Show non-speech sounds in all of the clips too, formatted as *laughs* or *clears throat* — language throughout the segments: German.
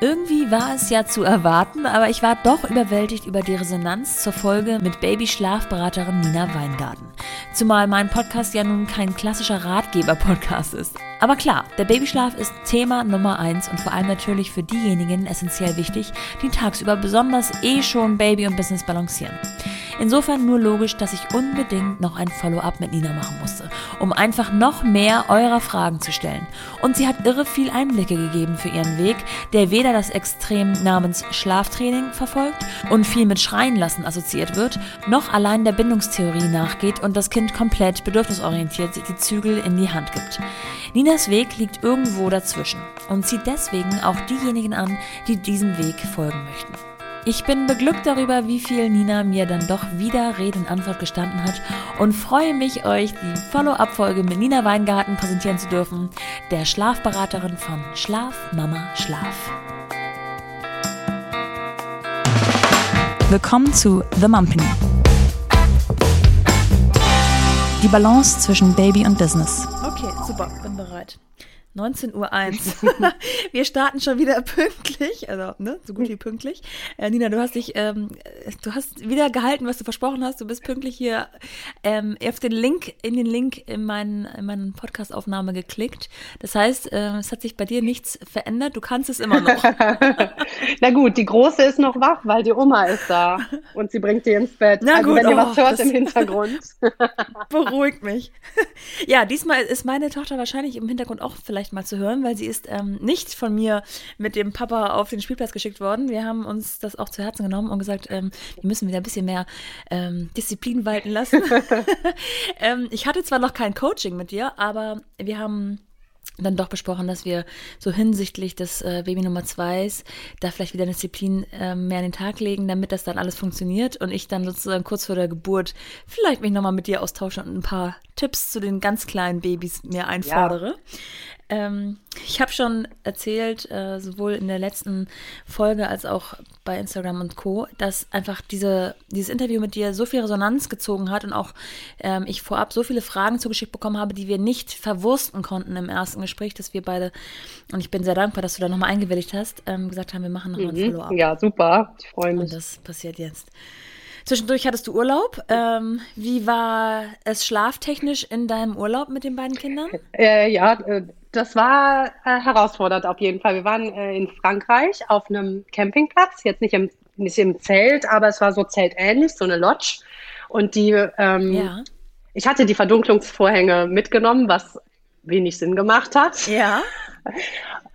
Irgendwie war es ja zu erwarten, aber ich war doch überwältigt über die Resonanz zur Folge mit Baby-Schlafberaterin Nina Weingarten. Zumal mein Podcast ja nun kein klassischer Ratgeber-Podcast ist. Aber klar, der Babyschlaf ist Thema Nummer eins und vor allem natürlich für diejenigen essentiell wichtig, die tagsüber besonders eh schon Baby und Business balancieren. Insofern nur logisch, dass ich unbedingt noch ein Follow-up mit Nina machen musste, um einfach noch mehr eurer Fragen zu stellen. Und sie hat irre viel Einblicke gegeben für ihren Weg, der weder das Extrem namens Schlaftraining verfolgt und viel mit Schreien lassen assoziiert wird, noch allein der Bindungstheorie nachgeht und das Kind komplett bedürfnisorientiert die Zügel in die Hand gibt. Ninas Weg liegt irgendwo dazwischen und zieht deswegen auch diejenigen an, die diesem Weg folgen möchten. Ich bin beglückt darüber, wie viel Nina mir dann doch wieder Rede und Antwort gestanden hat und freue mich, euch die Follow-up-Folge mit Nina Weingarten präsentieren zu dürfen, der Schlafberaterin von Schlaf Mama Schlaf. Willkommen zu The Mumpany. Die Balance zwischen Baby und Business. Okay, super, bin bereit. 19.01 Uhr. *laughs* *laughs* Wir starten schon wieder pünktlich, also ne, so gut wie pünktlich. Äh, Nina, du hast dich, ähm, du hast wieder gehalten, was du versprochen hast. Du bist pünktlich hier ähm, auf den Link, in den Link in meinen, in meinen Podcast-Aufnahme geklickt. Das heißt, äh, es hat sich bei dir nichts verändert. Du kannst es immer noch. *laughs* Na gut, die Große ist noch wach, weil die Oma ist da und sie bringt sie ins Bett. Na also gut, wenn ihr oh, was hört im Hintergrund. Beruhigt mich. Ja, diesmal ist meine Tochter wahrscheinlich im Hintergrund auch vielleicht vielleicht mal zu hören, weil sie ist ähm, nicht von mir mit dem Papa auf den Spielplatz geschickt worden. Wir haben uns das auch zu Herzen genommen und gesagt, ähm, wir müssen wieder ein bisschen mehr ähm, Disziplin walten lassen. *laughs* *laughs* Ähm, ich hatte zwar noch kein Coaching mit dir, aber wir haben dann doch besprochen, dass wir so hinsichtlich des äh, Baby Nummer 2 da vielleicht wieder Disziplin äh, mehr an den Tag legen, damit das dann alles funktioniert und ich dann sozusagen kurz vor der Geburt vielleicht mich nochmal mit dir austausche und ein paar Tipps zu den ganz kleinen Babys mir einfordere. Ja. Ähm, ich habe schon erzählt, äh, sowohl in der letzten Folge als auch bei Instagram und Co., dass einfach diese, dieses Interview mit dir so viel Resonanz gezogen hat und auch ähm, ich vorab so viele Fragen zugeschickt bekommen habe, die wir nicht verwursten konnten im ersten Gespräch, dass wir beide, und ich bin sehr dankbar, dass du da nochmal eingewilligt hast, ähm, gesagt haben, wir machen nochmal mhm. ein Follow-up. Ja, super. Ich freue mich. Und das passiert jetzt. Zwischendurch hattest du Urlaub. Ähm, wie war es schlaftechnisch in deinem Urlaub mit den beiden Kindern? *laughs* Äh, ja, äh, das war äh, herausfordernd auf jeden Fall. Wir waren äh, in Frankreich auf einem Campingplatz, jetzt nicht im, nicht im Zelt, aber es war so zeltähnlich, so eine Lodge. Und die, ähm, ja. ich hatte die Verdunklungsvorhänge mitgenommen, was wenig Sinn gemacht hat. Ja.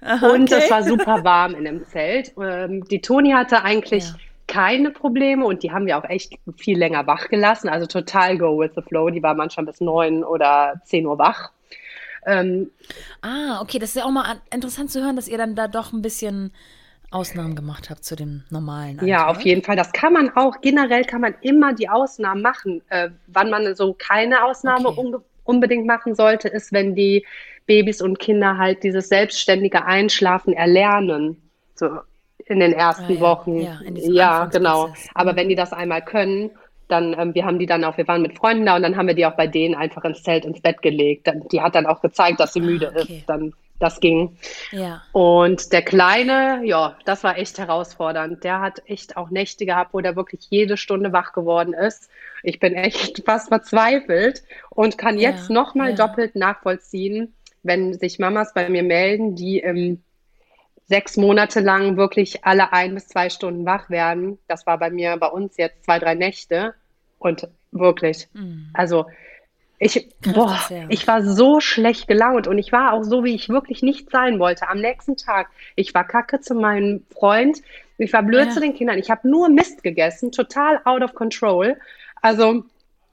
Aha, *laughs* und okay. es war super warm in dem Zelt. Ähm, die Toni hatte eigentlich ja keine Probleme und die haben wir auch echt viel länger wach gelassen. Also total go with the flow. Die war manchmal bis neun oder zehn Uhr wach. Ähm, ah, okay, das ist ja auch mal interessant zu hören, dass ihr dann da doch ein bisschen Ausnahmen gemacht habt zu dem normalen. Alltag. Ja, auf jeden Fall. Das kann man auch, generell kann man immer die Ausnahmen machen. Äh, wann man so keine Ausnahme okay. Un unbedingt machen sollte, ist, wenn die Babys und Kinder halt dieses selbstständige Einschlafen erlernen. So, in den ersten ah, ja. Wochen. Ja, ja genau. Aber mhm. wenn die das einmal können, dann, ähm, wir haben die dann auch, wir waren mit Freunden da und dann haben wir die auch bei denen einfach ins Zelt, ins Bett gelegt. Dann, die hat dann auch gezeigt, dass sie ah, müde okay. ist. Dann, das ging. Ja. Und der Kleine, ja, das war echt herausfordernd. Der hat echt auch Nächte gehabt, wo der wirklich jede Stunde wach geworden ist. Ich bin echt *laughs* fast verzweifelt und kann jetzt ja, nochmal ja. doppelt nachvollziehen, wenn sich Mamas bei mir melden, die im sechs Monate lang wirklich alle ein bis zwei Stunden wach werden. Das war bei mir, bei uns jetzt zwei, drei Nächte. Und wirklich, mhm. also ich, boah, ich war so schlecht gelaunt und ich war auch so, wie ich wirklich nicht sein wollte. Am nächsten Tag, ich war kacke zu meinem Freund, ich war blöd ja. zu den Kindern, ich habe nur Mist gegessen, total out of control. Also,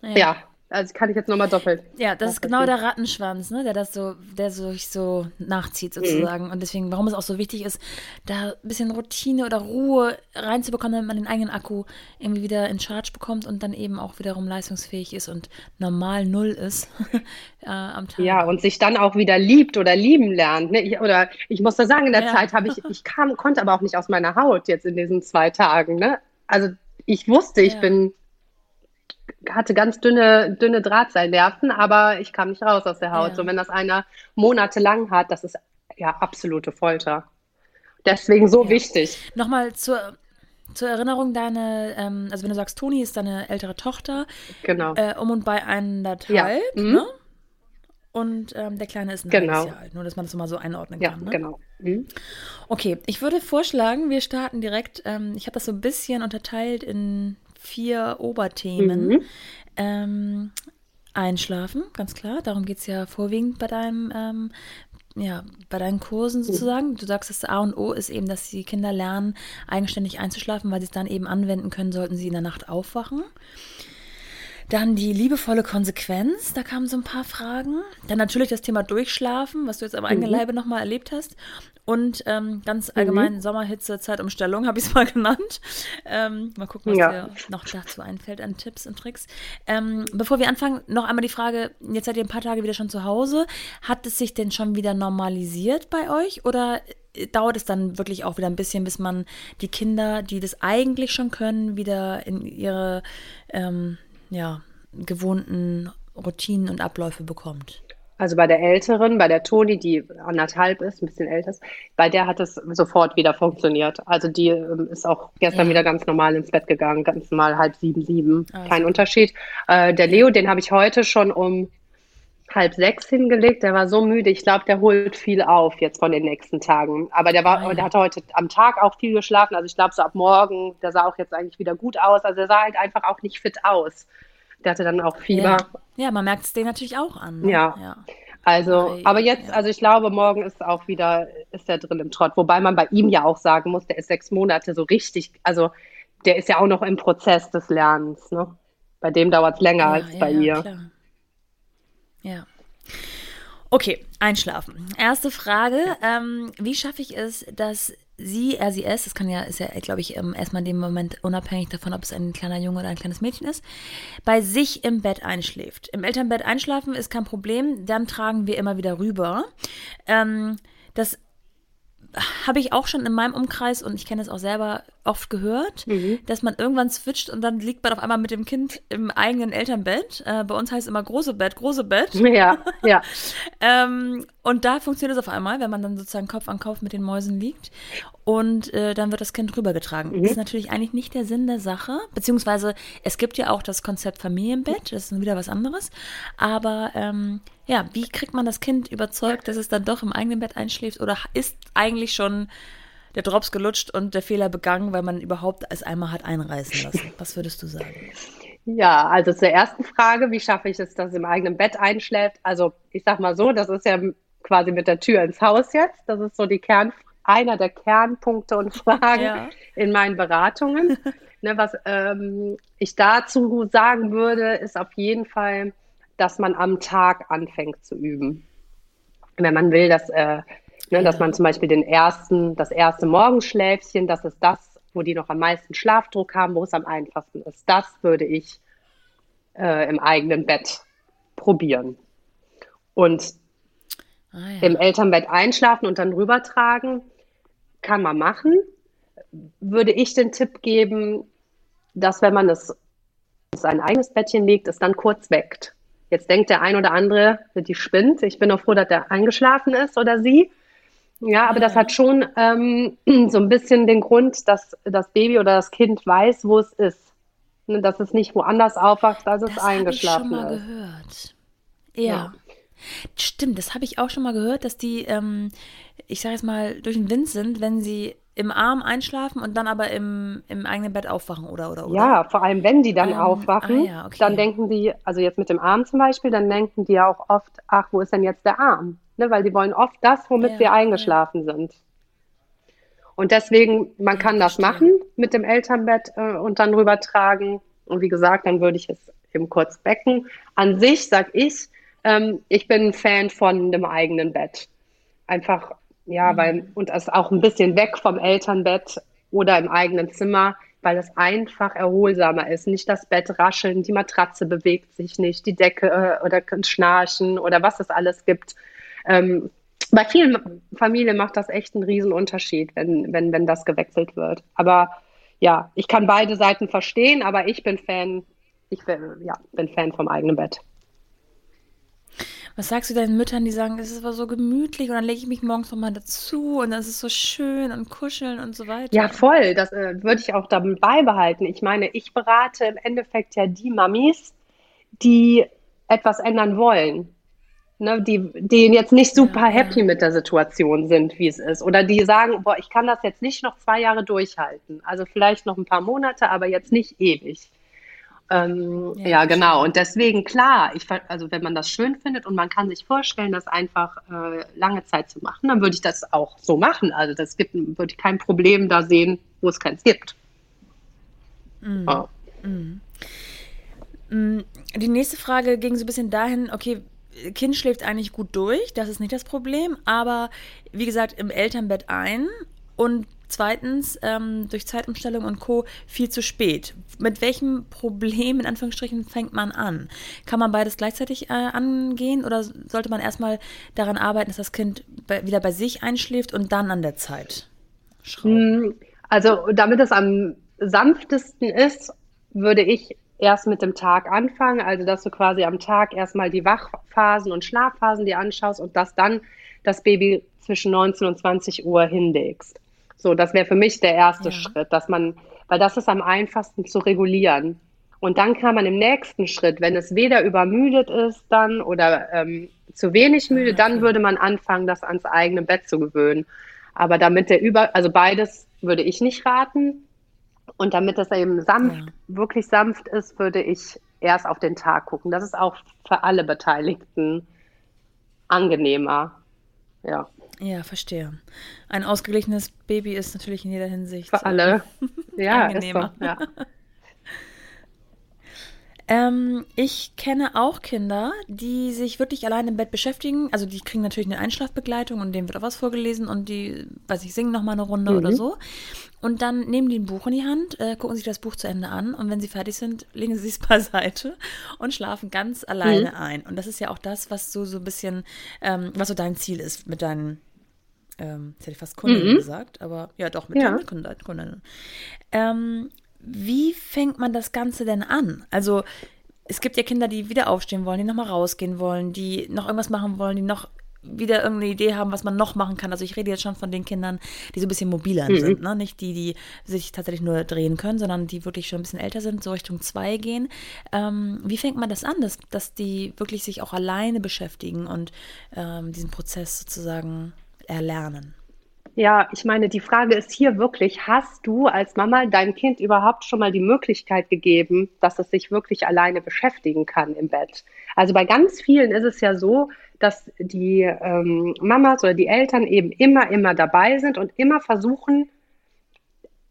ja, ja also kann ich jetzt nochmal doppelt. Ja, das ist genau der Rattenschwanz, ne, der das so, der so, so nachzieht sozusagen. Mhm. Und deswegen, warum es auch so wichtig ist, da ein bisschen Routine oder Ruhe reinzubekommen, damit man den eigenen Akku irgendwie wieder in Charge bekommt und dann eben auch wiederum leistungsfähig ist und normal null ist *laughs* äh, am Tag. Ja, und sich dann auch wieder liebt oder lieben lernt. Ne? Ich, oder ich muss da sagen, in der ja. Zeit habe ich, ich kam, konnte aber auch nicht aus meiner Haut jetzt in diesen zwei Tagen. Ne? Also ich wusste, ich ja. bin hatte ganz dünne, dünne Drahtseilnerven, aber ich kam nicht raus aus der Haut. Ja. So, wenn das einer monatelang hat, das ist ja absolute Folter. Deswegen so ja. wichtig. Nochmal zur, zur Erinnerung, deine, ähm, also wenn du sagst, Toni ist deine ältere Tochter. Genau. Äh, um und bei anderthalb, ja. Mhm. ne? Und ähm, der Kleine ist ein genau. halbes Jahr alt, nur dass man das mal so einordnen ja, kann. Ne? genau. Mhm. Okay, ich würde vorschlagen, wir starten direkt, ähm, ich habe das so ein bisschen unterteilt in vier Oberthemen. Mhm. Ähm, einschlafen, ganz klar. Darum geht es ja vorwiegend bei deinem ähm, ja, bei deinen Kursen sozusagen. Du sagst, das A und O ist eben, dass die Kinder lernen, eigenständig einzuschlafen, weil sie es dann eben anwenden können, sollten sie in der Nacht aufwachen. Dann die liebevolle Konsequenz, da kamen so ein paar Fragen. Dann natürlich das Thema Durchschlafen, was du jetzt am eigenen mhm. Leibe nochmal erlebt hast. Und ähm, ganz mhm. allgemein mhm. Sommerhitze, Zeitumstellung, habe ich es mal *laughs* genannt. Ähm, mal gucken, was ja. dir noch dazu einfällt an Tipps und Tricks. Ähm, bevor wir anfangen, noch einmal die Frage, jetzt seid ihr ein paar Tage wieder schon zu Hause. Hat es sich denn schon wieder normalisiert bei euch oder äh, dauert es dann wirklich auch wieder ein bisschen, bis man die Kinder, die das eigentlich schon können, wieder in ihre ähm, ja, gewohnten Routinen und Abläufe bekommt? Also bei der Älteren, bei der Toni, die anderthalb ist, ein bisschen älter ist, bei der hat es sofort wieder funktioniert. Also die ähm, ist auch gestern ja. wieder ganz normal ins Bett gegangen, ganz normal halb sieben, sieben, also. kein Unterschied. Äh, der Leo, den habe ich heute schon um halb sechs hingelegt. Der war so müde. Ich glaube, der holt viel auf jetzt von den nächsten Tagen. Aber der war, ah, der hatte heute am Tag auch viel geschlafen. Also ich glaube, so ab morgen, der sah auch jetzt eigentlich wieder gut aus. Also er sah halt einfach auch nicht fit aus. Der hatte dann auch Fieber. Ja, ja man merkt es den natürlich auch an. Ne? Ja. ja. Also, aber jetzt, ja. also ich glaube, morgen ist auch wieder, ist er drin im Trott. Wobei man bei ihm ja auch sagen muss, der ist sechs Monate so richtig, also der ist ja auch noch im Prozess des Lernens. Ne? Bei dem dauert es länger als bei ihr. Klar. Ja. Okay, einschlafen. Erste Frage: ähm, Wie schaffe ich es, dass sie, er, sie, es, das kann ja, ist ja, glaube ich, ähm, erstmal in dem Moment unabhängig davon, ob es ein kleiner Junge oder ein kleines Mädchen ist, bei sich im Bett einschläft. Im Elternbett einschlafen ist kein Problem, dann tragen wir immer wieder rüber. Ähm, das habe ich auch schon in meinem Umkreis und ich kenne es auch selber oft gehört, mhm. dass man irgendwann switcht und dann liegt man auf einmal mit dem Kind im eigenen Elternbett. Äh, bei uns heißt es immer große Bett, große Bett. Ja, ja. *laughs* ähm, und da funktioniert es auf einmal, wenn man dann sozusagen Kopf an Kopf mit den Mäusen liegt. Und äh, dann wird das Kind rübergetragen. Mhm. Das ist natürlich eigentlich nicht der Sinn der Sache. Beziehungsweise es gibt ja auch das Konzept Familienbett, das ist wieder was anderes. Aber ähm, ja, wie kriegt man das Kind überzeugt, dass es dann doch im eigenen Bett einschläft? Oder ist eigentlich schon der Drops gelutscht und der Fehler begangen, weil man überhaupt es einmal hat einreißen lassen? Was würdest du sagen? Ja, also zur ersten Frage, wie schaffe ich es, dass es im eigenen Bett einschläft? Also ich sag mal so, das ist ja quasi mit der Tür ins Haus jetzt. Das ist so die Kern, einer der Kernpunkte und Fragen ja. in meinen Beratungen. *laughs* ne, was ähm, ich dazu sagen würde, ist auf jeden Fall, dass man am Tag anfängt zu üben. Wenn man will, dass, äh, ne, dass man zum Beispiel den ersten, das erste Morgenschläfchen, das ist das, wo die noch am meisten Schlafdruck haben, wo es am einfachsten ist. Das würde ich äh, im eigenen Bett probieren. Und ah, ja. im Elternbett einschlafen und dann rübertragen, kann man machen. Würde ich den Tipp geben, dass wenn man es sein eigenes Bettchen legt, es dann kurz weckt. Jetzt denkt der ein oder andere, die spinnt. Ich bin auch froh, dass der eingeschlafen ist oder sie. Ja, aber das hat schon ähm, *clears throat* so ein bisschen den Grund, dass das Baby oder das Kind weiß, wo es ist. Ne, dass es nicht woanders aufwacht, als es das eingeschlafen ich schon mal ist. gehört. Ja. ja. Stimmt, das habe ich auch schon mal gehört, dass die, ähm, ich sage jetzt mal, durch den Wind sind, wenn sie im Arm einschlafen und dann aber im, im eigenen Bett aufwachen, oder? oder, oder? Ja, vor allem, wenn die dann ähm, aufwachen, ah, ja, okay. dann denken die, also jetzt mit dem Arm zum Beispiel, dann denken die auch oft, ach, wo ist denn jetzt der Arm? Ne, weil die wollen oft das, womit ja, wir eingeschlafen ja. sind. Und deswegen, man kann das machen mit dem Elternbett äh, und dann rübertragen. Und wie gesagt, dann würde ich es eben kurz becken. An sich sag ich, ähm, ich bin ein Fan von dem eigenen Bett. Einfach, ja, mhm. weil, und das auch ein bisschen weg vom Elternbett oder im eigenen Zimmer, weil es einfach erholsamer ist. Nicht das Bett rascheln, die Matratze bewegt sich nicht, die Decke äh, oder Schnarchen oder was es alles gibt. Ähm, bei vielen Familien macht das echt einen riesen Unterschied, wenn, wenn, wenn das gewechselt wird. Aber ja, ich kann beide Seiten verstehen, aber ich bin Fan, ich bin, ja, bin Fan vom eigenen Bett. Was sagst du deinen Müttern, die sagen, es ist aber so gemütlich und dann lege ich mich morgens nochmal dazu und das ist so schön und kuscheln und so weiter? Ja, voll. Das äh, würde ich auch dabei beibehalten. Ich meine, ich berate im Endeffekt ja die Mamis, die etwas ändern wollen. Ne, die, die jetzt nicht super ja, happy mit der Situation sind, wie es ist. Oder die sagen, boah, ich kann das jetzt nicht noch zwei Jahre durchhalten. Also vielleicht noch ein paar Monate, aber jetzt nicht ewig. Ähm, ja, ja genau. Und deswegen, klar, ich, also wenn man das schön findet und man kann sich vorstellen, das einfach äh, lange Zeit zu machen, dann würde ich das auch so machen. Also das gibt, würde ich kein Problem da sehen, wo es keins gibt. Mhm. Oh. Mhm. Die nächste Frage ging so ein bisschen dahin, okay, Kind schläft eigentlich gut durch, das ist nicht das Problem, aber wie gesagt, im Elternbett ein und Zweitens, ähm, durch Zeitumstellung und Co. viel zu spät. Mit welchem Problem, in Anführungsstrichen, fängt man an? Kann man beides gleichzeitig äh, angehen oder sollte man erstmal daran arbeiten, dass das Kind bei, wieder bei sich einschläft und dann an der Zeit schrauben? Hm, also, damit es am sanftesten ist, würde ich erst mit dem Tag anfangen. Also, dass du quasi am Tag erstmal die Wachphasen und Schlafphasen dir anschaust und dass dann das Baby zwischen 19 und 20 Uhr hinlegst. So, das wäre für mich der erste ja. Schritt, dass man, weil das ist am einfachsten zu regulieren. Und dann kann man im nächsten Schritt, wenn es weder übermüdet ist dann oder ähm, zu wenig müde, dann würde man anfangen, das ans eigene Bett zu gewöhnen. Aber damit der über, also beides würde ich nicht raten. Und damit das eben sanft, ja. wirklich sanft ist, würde ich erst auf den Tag gucken. Das ist auch für alle Beteiligten angenehmer. Ja. Ja, verstehe. Ein ausgeglichenes Baby ist natürlich in jeder Hinsicht. Für alle. *laughs* Ja, angenehmer. Ist so, ja. *laughs* Ähm, ich kenne auch Kinder, die sich wirklich allein im Bett beschäftigen. Also die kriegen natürlich eine Einschlafbegleitung und dem wird auch was vorgelesen und die, weiß ich, singen nochmal eine Runde mhm. oder so. Und dann nehmen die ein Buch in die Hand, äh, gucken sich das Buch zu Ende an und wenn sie fertig sind, *laughs* legen sie es beiseite und schlafen ganz alleine mhm. ein. Und das ist ja auch das, was so, so ein bisschen, ähm, was so dein Ziel ist mit deinen ähm, jetzt hätte ich fast Kundinnen mhm. gesagt, aber ja doch, mit ja. Kundinnen. Kundinnen. Ähm, wie fängt man das Ganze denn an? Also es gibt ja Kinder, die wieder aufstehen wollen, die nochmal rausgehen wollen, die noch irgendwas machen wollen, die noch wieder irgendeine Idee haben, was man noch machen kann. Also ich rede jetzt schon von den Kindern, die so ein bisschen mobiler mhm. sind, ne? Nicht die, die sich tatsächlich nur drehen können, sondern die wirklich schon ein bisschen älter sind, so Richtung zwei gehen. Ähm, wie fängt man das an, dass, dass die wirklich sich auch alleine beschäftigen und ähm, diesen Prozess sozusagen erlernen? Ja, ich meine, die Frage ist hier wirklich, hast du als Mama deinem Kind überhaupt schon mal die Möglichkeit gegeben, dass es sich wirklich alleine beschäftigen kann im Bett? Also bei ganz vielen ist es ja so, dass die ähm, Mamas oder die Eltern eben immer, immer dabei sind und immer versuchen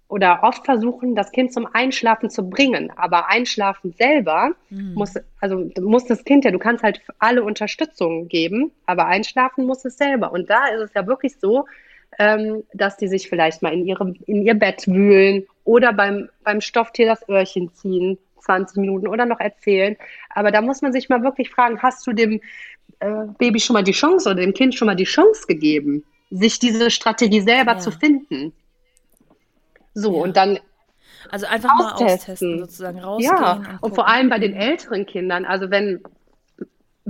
oder oft versuchen, das Kind zum Einschlafen zu bringen. Aber Einschlafen selber mhm. muss, also muss das Kind ja, du kannst halt alle Unterstützung geben, aber einschlafen muss es selber. Und da ist es ja wirklich so, ähm, dass die sich vielleicht mal in, ihrem, in ihr Bett wühlen oder beim, beim Stofftier das Öhrchen ziehen, 20 Minuten oder noch erzählen. Aber da muss man sich mal wirklich fragen, hast du dem äh, Baby schon mal die Chance oder dem Kind schon mal die Chance gegeben, sich diese Strategie selber ja. zu finden? So, ja. und dann also einfach austesten. mal austesten, sozusagen rausgehen. Ja, und, und, vor allem bei den älteren Kindern, also wenn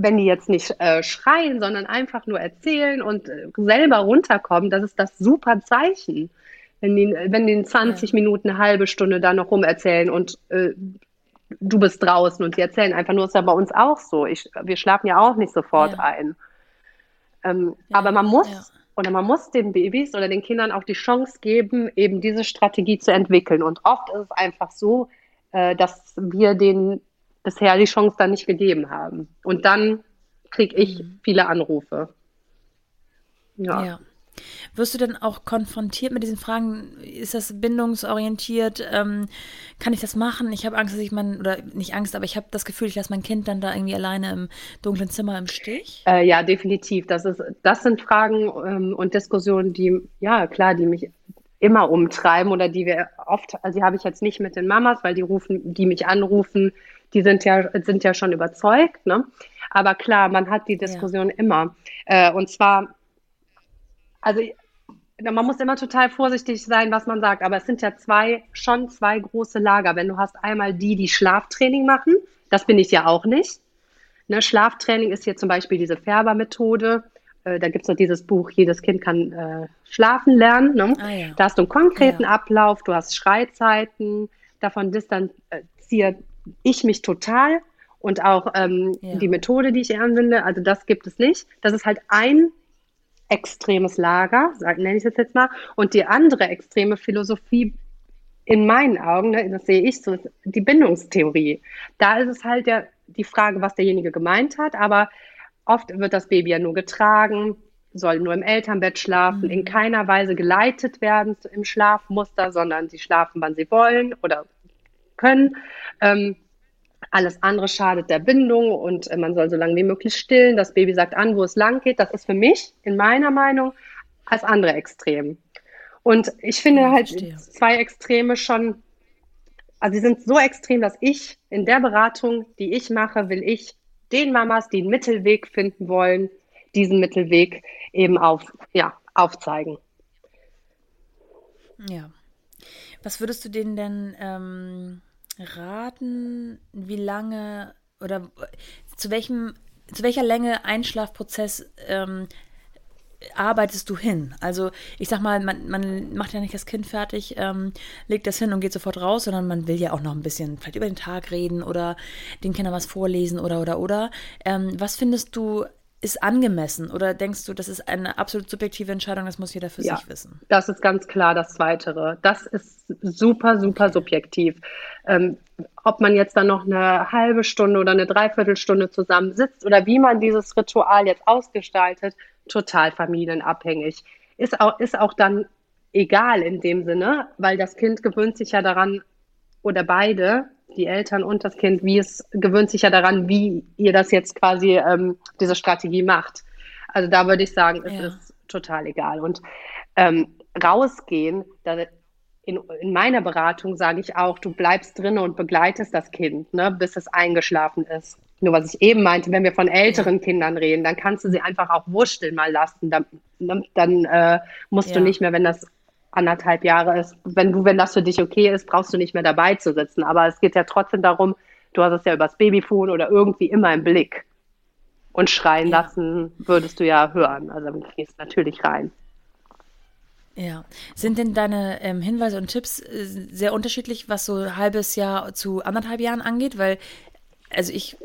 wenn die jetzt nicht äh, schreien, sondern einfach nur erzählen und äh, selber runterkommen, das ist das super Zeichen. Wenn die, wenn die in 20 ja. Minuten, eine halbe Stunde da noch rumerzählen und äh, du bist draußen und die erzählen einfach nur, ist ja bei uns auch so. Ich, wir schlafen ja auch nicht sofort ja. ein. Ähm, ja. Aber man muss oder man muss den Babys oder den Kindern auch die Chance geben, eben diese Strategie zu entwickeln. Und oft ist es einfach so, äh, dass wir denen bisher die Chance dann nicht gegeben haben. Und dann kriege ich mhm. viele Anrufe. Ja. ja. Wirst du denn auch konfrontiert mit diesen Fragen? Ist das bindungsorientiert? Ähm, kann ich das machen? Ich habe Angst, dass ich mein, oder nicht Angst, aber ich habe das Gefühl, ich lasse mein Kind dann da irgendwie alleine im dunklen Zimmer im Stich? Äh, ja, definitiv. Das, ist, das sind Fragen ähm, und Diskussionen, die, ja, klar, die mich immer umtreiben oder die wir oft, also die habe ich jetzt nicht mit den Mamas, weil die rufen, die mich anrufen, die sind ja, sind ja schon überzeugt, ne? Aber klar, man hat die Diskussion ja. immer. Äh, und zwar, also man muss immer total vorsichtig sein, was man sagt, aber es sind ja zwei, schon zwei große Lager. Wenn du hast einmal die, die Schlaftraining machen, das bin ich ja auch nicht. Ne, Schlaftraining ist hier zum Beispiel diese Färbermethode. Äh, da gibt es noch dieses Buch, jedes Kind kann äh, schlafen lernen. Ne? Ah, ja. Da hast du einen konkreten ja. Ablauf, du hast Schreizeiten, davon distanziere ich mich total und auch ähm, ja. die Methode, die ich anwende, also das gibt es nicht. Das ist halt ein extremes Lager, nenne ich es jetzt mal, und die andere extreme Philosophie in meinen Augen, ne, das sehe ich so, die Bindungstheorie. Da ist es halt der, die Frage, was derjenige gemeint hat, aber oft wird das Baby ja nur getragen, soll nur im Elternbett schlafen, mhm. in keiner Weise geleitet werden im Schlafmuster, sondern sie schlafen, wann sie wollen oder können. Ähm, alles andere schadet der Bindung und äh, man soll so lange wie möglich stillen. Das Baby sagt an, wo es lang geht. Das ist für mich, in meiner Meinung, als andere Extrem. Und ich finde ja, halt verstehe. zwei Extreme schon, also sie sind so extrem, dass ich in der Beratung, die ich mache, will ich den Mamas, die einen Mittelweg finden wollen, diesen Mittelweg eben auf, ja, aufzeigen. Ja. Was würdest du denen denn ähm, raten, wie lange oder zu welchem, zu welcher Länge Einschlafprozess ähm, arbeitest du hin? Also ich sag mal, man, man macht ja nicht das Kind fertig, ähm, legt das hin und geht sofort raus, sondern man will ja auch noch ein bisschen vielleicht über den Tag reden oder den Kindern was vorlesen oder oder oder. Ähm, was findest du ist angemessen oder denkst du, das ist eine absolut subjektive Entscheidung, das muss jeder für ja, sich wissen? Das ist ganz klar das Zweitere. Das ist super, super okay. subjektiv. Ähm, ob man jetzt dann noch eine halbe Stunde oder eine Dreiviertelstunde zusammen sitzt oder wie man dieses Ritual jetzt ausgestaltet, total familienabhängig. Ist auch, ist auch dann egal in dem Sinne, weil das Kind gewöhnt sich ja daran, oder beide, die Eltern und das Kind, wie es gewöhnt sich ja daran, wie ihr das jetzt quasi, ähm, diese Strategie macht. Also da würde ich sagen, es ja. ist total egal. Und ähm, rausgehen, da, in, in, meiner Beratung sage ich auch, du bleibst drin und begleitest das Kind, ne, bis es eingeschlafen ist. Nur was ich eben meinte, wenn wir von älteren. Kindern reden, dann kannst du sie einfach auch wursteln mal lassen. Dann, dann äh, musst ja. du nicht mehr, wenn das anderthalb Jahre ist, wenn du, wenn das für dich okay ist, brauchst du nicht mehr dabei zu sitzen. Aber es geht ja trotzdem darum, du hast es ja übers Babyphone oder irgendwie immer im Blick. Und schreien ja. lassen würdest du ja hören. Also dann gehst natürlich rein. Ja. Sind denn deine ähm, Hinweise und Tipps äh, sehr unterschiedlich, was so ein halbes Jahr zu anderthalb Jahren angeht? Weil, also ich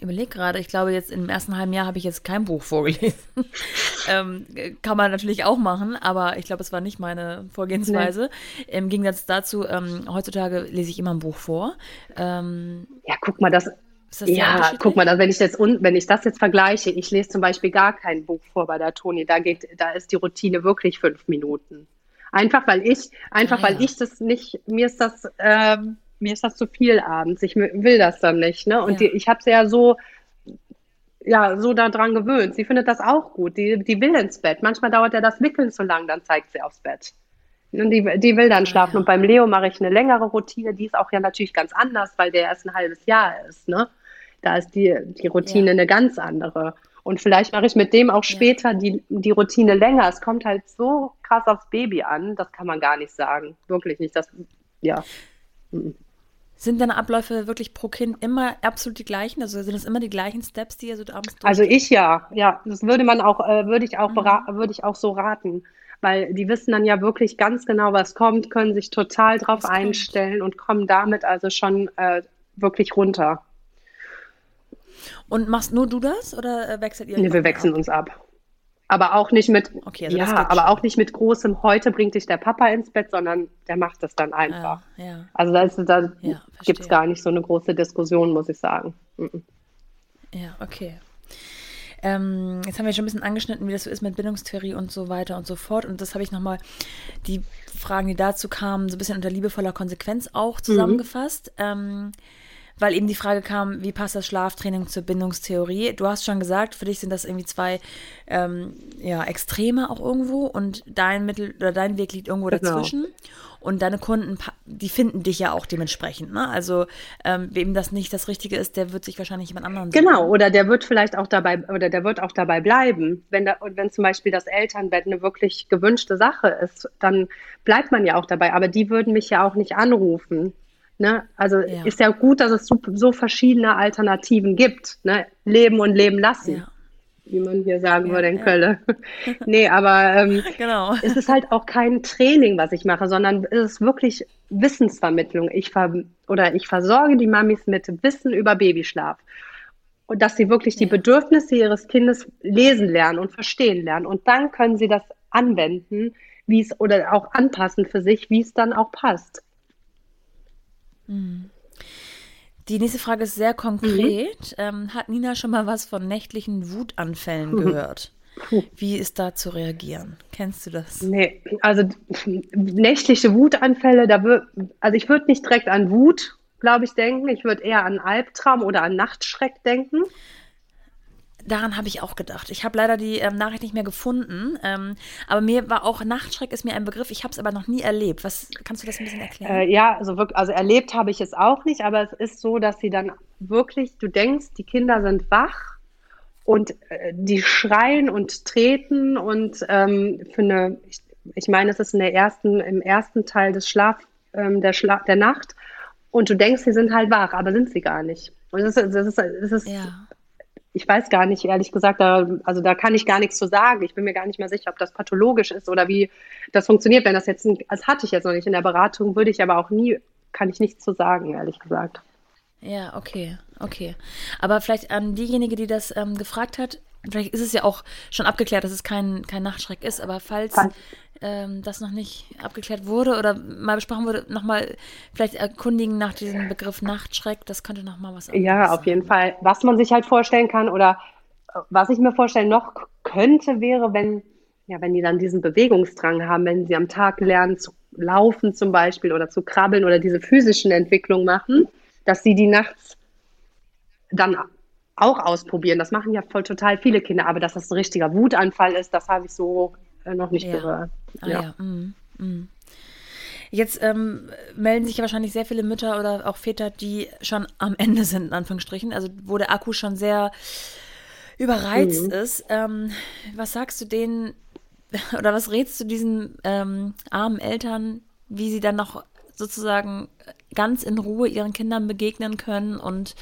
überlege gerade, ich glaube, jetzt im ersten halben Jahr habe ich jetzt kein Buch vorgelesen. *laughs* ähm, kann man natürlich auch machen, aber ich glaube, es war nicht meine Vorgehensweise. Nee. Im Gegensatz dazu, ähm, heutzutage lese ich immer ein Buch vor. Ähm, ja, guck mal, das. das ja, guck mal, wenn ich, jetzt, wenn ich das jetzt vergleiche, ich lese zum Beispiel gar kein Buch vor bei der Toni, da, geht, da ist die Routine wirklich fünf Minuten. Einfach weil ich, einfach ah, ja. weil ich das nicht, mir ist das, ähm, mir ist das zu viel abends. Ich will das dann nicht. Ne? Und ja. die, ich habe sie ja so, ja, so daran gewöhnt. Sie findet das auch gut. Die, die will ins Bett. Manchmal dauert ja das Wickeln zu lang, dann zeigt sie aufs Bett. Und die, die will dann schlafen. Ja. Und beim Leo mache ich eine längere Routine. Die ist auch ja natürlich ganz anders, weil der erst ein halbes Jahr ist. Ne? Da ist die, die Routine ja. eine ganz andere. Und vielleicht mache ich mit dem auch später die, die Routine länger. Es kommt halt so krass aufs Baby an, das kann man gar nicht sagen. Wirklich nicht. Das, ja. Sind deine Abläufe wirklich pro Kind immer absolut die gleichen? Also sind es immer die gleichen Steps, die ihr so abends durch? Also ich ja, ja. Das würde man auch, äh, würde ich auch, mhm. würde ich auch so raten. Weil die wissen dann ja wirklich ganz genau, was kommt, können sich total drauf was einstellen kommt. und kommen damit also schon äh, wirklich runter. Und machst nur du das oder äh, wechselt ihr? Nee, wir wechseln ab? uns ab aber auch nicht mit, okay, also ja, aber auch nicht mit großem, heute bringt dich der Papa ins Bett, sondern der macht das dann einfach. Ah, ja. Also da, da ja, gibt es gar nicht so eine große Diskussion, muss ich sagen. Mhm. Ja, okay. Ähm, jetzt haben wir schon ein bisschen angeschnitten, wie das so ist mit Bindungstheorie und so weiter und so fort. Und das habe ich nochmal, die Fragen, die dazu kamen, so ein bisschen unter liebevoller Konsequenz auch mhm. zusammengefasst. Mhm. Ähm, weil eben die Frage kam, wie passt das Schlaftraining zur Bindungstheorie? Du hast schon gesagt, für dich sind das irgendwie zwei ähm, ja, Extreme auch irgendwo und dein Mittel oder dein Weg liegt irgendwo genau. dazwischen. Und deine Kunden, die finden dich ja auch dementsprechend. Ne? Also ähm, wem das nicht das Richtige ist, der wird sich wahrscheinlich jemand anderen suchen. Genau, oder der wird vielleicht auch dabei, oder der wird auch dabei bleiben. Wenn, da, wenn zum Beispiel das Elternbett eine wirklich gewünschte Sache ist, dann bleibt man ja auch dabei. Aber die würden mich ja auch nicht anrufen Ne? Also ja. ist ja gut, dass es so, so verschiedene Alternativen gibt. Ne? Leben und leben lassen. Ja. Wie man hier sagen ja, würde in Köln. *laughs* nee, aber ähm, *laughs* genau. es ist halt auch kein Training, was ich mache, sondern es ist wirklich Wissensvermittlung. Ich ver oder ich versorge die Mamis mit Wissen über Babyschlaf. Und dass sie wirklich die Bedürfnisse ihres Kindes lesen lernen und verstehen lernen. Und dann können sie das anwenden, wie es oder auch anpassen für sich, wie es dann auch passt. Mhm. Die nächste Frage ist sehr konkret. Mhm. Ähm, hat Nina schon mal was von nächtlichen Wutanfällen *laughs* gehört? Wie ist da zu reagieren? Kennst du das? Nee, also nächtliche Wutanfälle, da wird, also ich würde nicht direkt an Wut, glaube ich, denken. Ich würde eher an Albtraum oder an Nachtschreck denken. Daran habe ich auch gedacht. Ich habe leider die ähm, Nachricht nicht mehr gefunden. Ähm, aber mir war auch Nachtschreck ist mir ein Begriff. Ich habe es aber noch nie erlebt. Was kannst du das ein bisschen erklären? Äh, ja, also wirklich, also erlebt habe ich es auch nicht. Aber es ist so, dass sie dann wirklich, du denkst, die Kinder sind wach und äh, die schreien und treten und ähm, für eine, ich, ich, meine, es ist in der ersten, im ersten Teil des Schlaf, ähm, der, Schla der Nacht. Und du denkst, sie sind halt wach, aber sind sie gar nicht. Und das ist, das ist, das ist ja ich weiß gar nicht, ehrlich gesagt, da, also da kann ich gar nichts zu sagen. Ich bin mir gar nicht mehr sicher, ob das pathologisch ist oder wie das funktioniert. Wenn das jetzt, das hatte ich jetzt noch nicht in der Beratung, würde ich aber auch nie, kann ich nichts zu sagen, ehrlich gesagt. Ja, okay, okay. Aber vielleicht an diejenige, die das ähm, gefragt hat, vielleicht ist es ja auch schon abgeklärt, dass es kein, kein Nachtschreck ist, aber falls ähm, das noch nicht abgeklärt wurde oder mal besprochen wurde, nochmal vielleicht erkundigen nach diesem Begriff Nachtschreck, das könnte nochmal was anderes Ja, auf sein. jeden Fall. Was man sich halt vorstellen kann oder äh, was ich mir vorstellen noch könnte, wäre, wenn, ja, wenn die dann diesen Bewegungsdrang haben, wenn sie am Tag lernen zu laufen zum Beispiel oder zu krabbeln oder diese physischen Entwicklungen machen, dass sie die nachts dann auch ausprobieren. Das machen ja voll total viele Kinder, aber dass das ein richtiger Wutanfall ist, das habe ich so noch nicht ja. gehört. Ah, ja. ja. Mm, mm. Jetzt ähm, melden sich ja wahrscheinlich sehr viele Mütter oder auch Väter, die schon am Ende sind, in Anführungsstrichen, also wo der Akku schon sehr überreizt mhm. ist. Ähm, was sagst du denen *laughs* oder was rätst du diesen ähm, armen Eltern, wie sie dann noch sozusagen ganz in Ruhe ihren Kindern begegnen können und,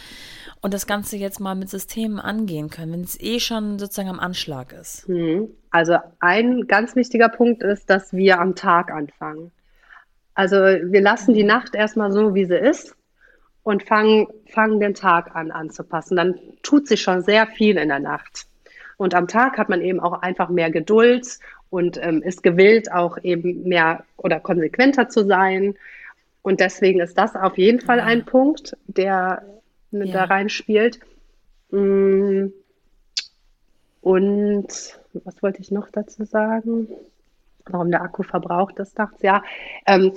und das Ganze jetzt mal mit Systemen angehen können, wenn es eh schon sozusagen am Anschlag ist? Mhm. Also ein ganz wichtiger Punkt ist, dass wir am Tag anfangen. Also wir lassen die Nacht erstmal so, wie sie ist und fangen, fangen den Tag an anzupassen. Dann tut sich schon sehr viel in der Nacht. Und am Tag hat man eben auch einfach mehr Geduld und ähm, ist gewillt, auch eben mehr oder konsequenter zu sein. Und deswegen ist das auf jeden Fall ein Punkt, der ja. da reinspielt. Mm. Und was wollte ich noch dazu sagen? Warum der Akku verbraucht ist nachts? Ja, ähm,